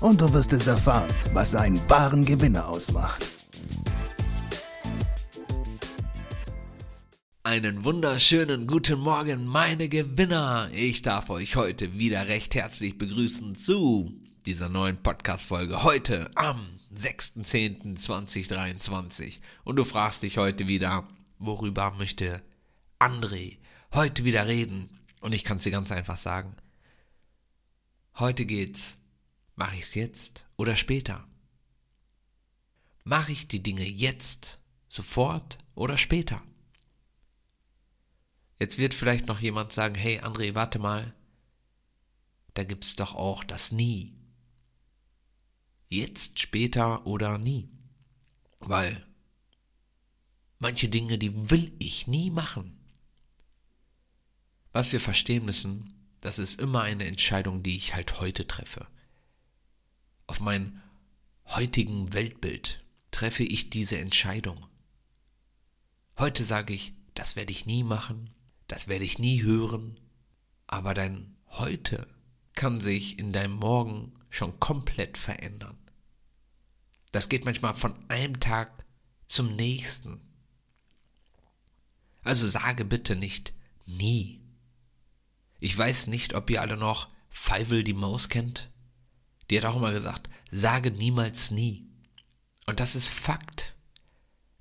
und du wirst es erfahren, was einen wahren Gewinner ausmacht. Einen wunderschönen guten Morgen, meine Gewinner! Ich darf euch heute wieder recht herzlich begrüßen zu dieser neuen Podcast-Folge heute am 6.10.2023. Und du fragst dich heute wieder, worüber möchte André heute wieder reden? Und ich kann es dir ganz einfach sagen. Heute geht's, mache ich's jetzt oder später? Mache ich die Dinge jetzt, sofort oder später? Jetzt wird vielleicht noch jemand sagen, hey André, warte mal, da gibt's doch auch das Nie. Jetzt, später oder nie. Weil manche Dinge, die will ich nie machen. Was wir verstehen müssen, das ist immer eine Entscheidung, die ich halt heute treffe. Auf mein heutigen Weltbild treffe ich diese Entscheidung. Heute sage ich, das werde ich nie machen, das werde ich nie hören, aber dein Heute kann sich in deinem Morgen schon komplett verändern. Das geht manchmal von einem Tag zum nächsten. Also sage bitte nicht nie. Ich weiß nicht, ob ihr alle noch Feivel die Maus kennt. Die hat auch immer gesagt, sage niemals nie. Und das ist Fakt.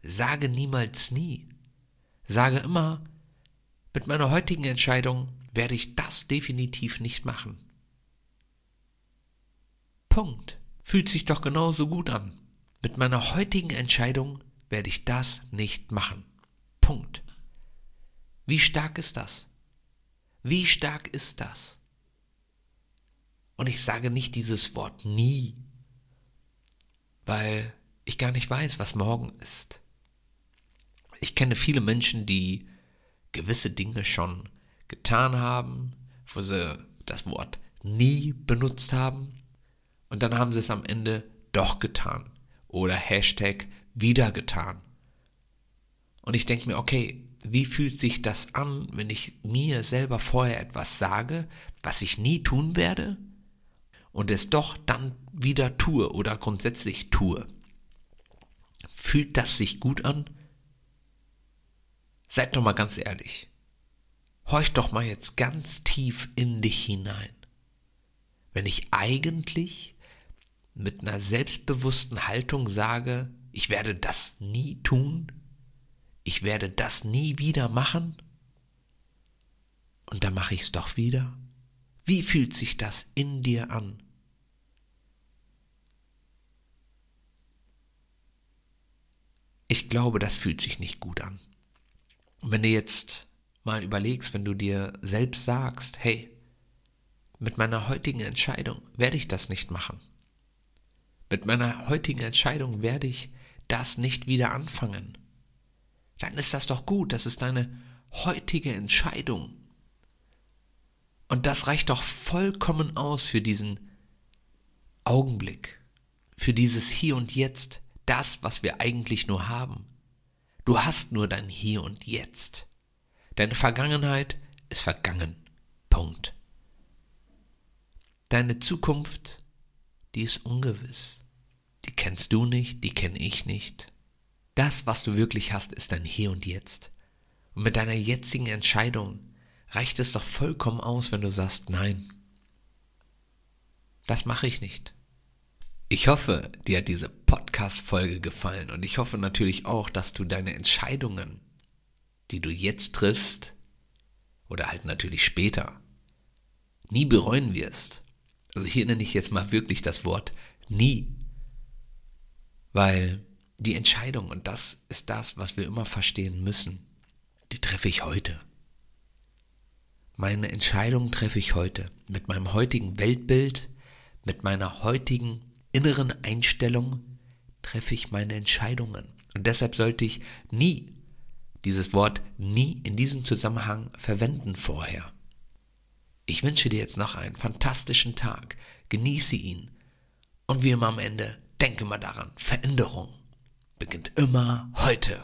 Sage niemals nie. Sage immer, mit meiner heutigen Entscheidung werde ich das definitiv nicht machen. Punkt. Fühlt sich doch genauso gut an. Mit meiner heutigen Entscheidung werde ich das nicht machen. Punkt. Wie stark ist das? Wie stark ist das? Und ich sage nicht dieses Wort nie, weil ich gar nicht weiß, was morgen ist. Ich kenne viele Menschen, die gewisse Dinge schon getan haben, wo sie das Wort nie benutzt haben und dann haben sie es am Ende doch getan oder Hashtag wieder getan. Und ich denke mir, okay, wie fühlt sich das an, wenn ich mir selber vorher etwas sage, was ich nie tun werde und es doch dann wieder tue oder grundsätzlich tue? Fühlt das sich gut an? Seid doch mal ganz ehrlich. Horch doch mal jetzt ganz tief in dich hinein. Wenn ich eigentlich mit einer selbstbewussten Haltung sage, ich werde das nie tun, ich werde das nie wieder machen, und dann mache ich es doch wieder. Wie fühlt sich das in dir an? Ich glaube, das fühlt sich nicht gut an. Und wenn du jetzt mal überlegst, wenn du dir selbst sagst, hey, mit meiner heutigen Entscheidung werde ich das nicht machen. Mit meiner heutigen Entscheidung werde ich das nicht wieder anfangen. Dann ist das doch gut, das ist deine heutige Entscheidung. Und das reicht doch vollkommen aus für diesen Augenblick, für dieses Hier und Jetzt, das, was wir eigentlich nur haben. Du hast nur dein Hier und Jetzt. Deine Vergangenheit ist vergangen. Punkt. Deine Zukunft, die ist ungewiss. Die kennst du nicht, die kenne ich nicht. Das, was du wirklich hast, ist dein Hier und Jetzt. Und mit deiner jetzigen Entscheidung reicht es doch vollkommen aus, wenn du sagst, nein, das mache ich nicht. Ich hoffe, dir hat diese Podcast-Folge gefallen und ich hoffe natürlich auch, dass du deine Entscheidungen, die du jetzt triffst, oder halt natürlich später, nie bereuen wirst. Also hier nenne ich jetzt mal wirklich das Wort nie. Weil die Entscheidung, und das ist das, was wir immer verstehen müssen, die treffe ich heute. Meine Entscheidung treffe ich heute mit meinem heutigen Weltbild, mit meiner heutigen inneren Einstellung treffe ich meine Entscheidungen. Und deshalb sollte ich nie dieses Wort nie in diesem Zusammenhang verwenden vorher. Ich wünsche dir jetzt noch einen fantastischen Tag. Genieße ihn. Und wie immer am Ende, denke mal daran, Veränderung beginnt immer heute.